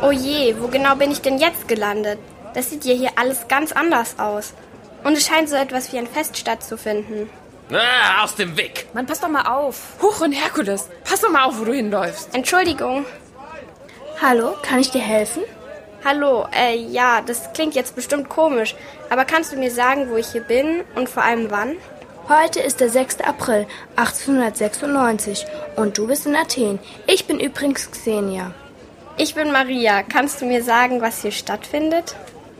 Oh je, wo genau bin ich denn jetzt gelandet? Das sieht ja hier alles ganz anders aus. Und es scheint so etwas wie ein Fest stattzufinden. Ah, aus dem Weg! Mann, pass doch mal auf. Huch und Herkules, pass doch mal auf, wo du hinläufst. Entschuldigung. Hallo, kann ich dir helfen? Hallo, äh, ja, das klingt jetzt bestimmt komisch, aber kannst du mir sagen, wo ich hier bin und vor allem wann? Heute ist der 6. April 1896 und du bist in Athen. Ich bin übrigens Xenia. Ich bin Maria. Kannst du mir sagen, was hier stattfindet?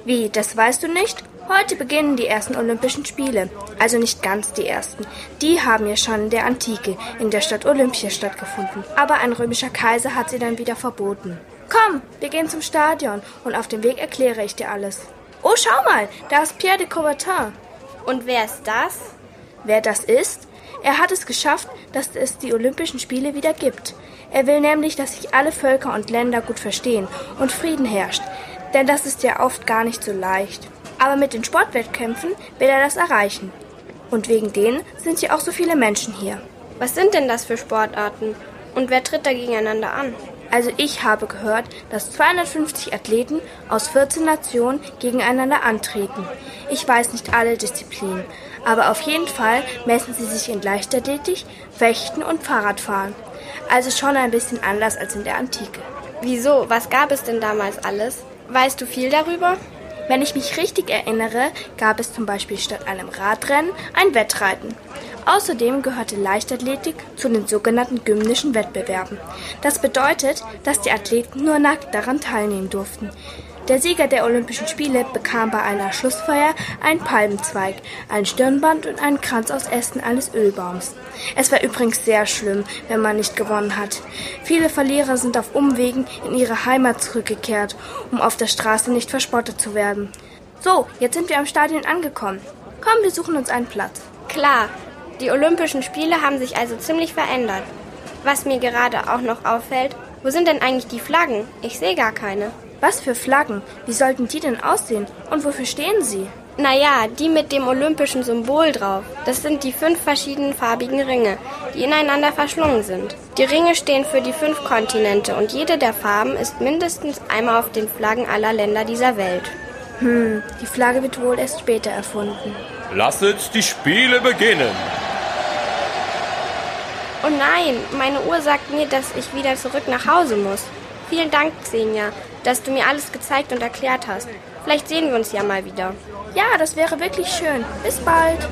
Wie, das weißt du nicht? Heute beginnen die ersten Olympischen Spiele. Also nicht ganz die ersten. Die haben ja schon in der Antike in der Stadt Olympia stattgefunden. Aber ein römischer Kaiser hat sie dann wieder verboten. Komm, wir gehen zum Stadion und auf dem Weg erkläre ich dir alles. Oh, schau mal, da ist Pierre de Coubertin. Und wer ist das? Wer das ist? Er hat es geschafft, dass es die Olympischen Spiele wieder gibt. Er will nämlich, dass sich alle Völker und Länder gut verstehen und Frieden herrscht. Denn das ist ja oft gar nicht so leicht. Aber mit den Sportwettkämpfen will er das erreichen. Und wegen denen sind ja auch so viele Menschen hier. Was sind denn das für Sportarten? Und wer tritt da gegeneinander an? Also ich habe gehört, dass 250 Athleten aus 14 Nationen gegeneinander antreten. Ich weiß nicht alle Disziplinen, aber auf jeden Fall messen sie sich in Leichtathletik, Fechten und Fahrradfahren. Also schon ein bisschen anders als in der Antike. Wieso? Was gab es denn damals alles? Weißt du viel darüber? Wenn ich mich richtig erinnere, gab es zum Beispiel statt einem Radrennen ein Wettreiten. Außerdem gehörte Leichtathletik zu den sogenannten gymnischen Wettbewerben. Das bedeutet, dass die Athleten nur nackt daran teilnehmen durften. Der Sieger der Olympischen Spiele bekam bei einer Schlussfeier einen Palmenzweig, ein Stirnband und einen Kranz aus Ästen eines Ölbaums. Es war übrigens sehr schlimm, wenn man nicht gewonnen hat. Viele Verlierer sind auf Umwegen in ihre Heimat zurückgekehrt, um auf der Straße nicht verspottet zu werden. So, jetzt sind wir am Stadion angekommen. Komm, wir suchen uns einen Platz. Klar, die Olympischen Spiele haben sich also ziemlich verändert. Was mir gerade auch noch auffällt, wo sind denn eigentlich die Flaggen? Ich sehe gar keine. Was für Flaggen? Wie sollten die denn aussehen? Und wofür stehen sie? Naja, die mit dem olympischen Symbol drauf. Das sind die fünf verschiedenen farbigen Ringe, die ineinander verschlungen sind. Die Ringe stehen für die fünf Kontinente und jede der Farben ist mindestens einmal auf den Flaggen aller Länder dieser Welt. Hm, die Flagge wird wohl erst später erfunden. Lasset die Spiele beginnen. Oh nein, meine Uhr sagt mir, dass ich wieder zurück nach Hause muss. Vielen Dank, Xenia, dass du mir alles gezeigt und erklärt hast. Vielleicht sehen wir uns ja mal wieder. Ja, das wäre wirklich schön. Bis bald.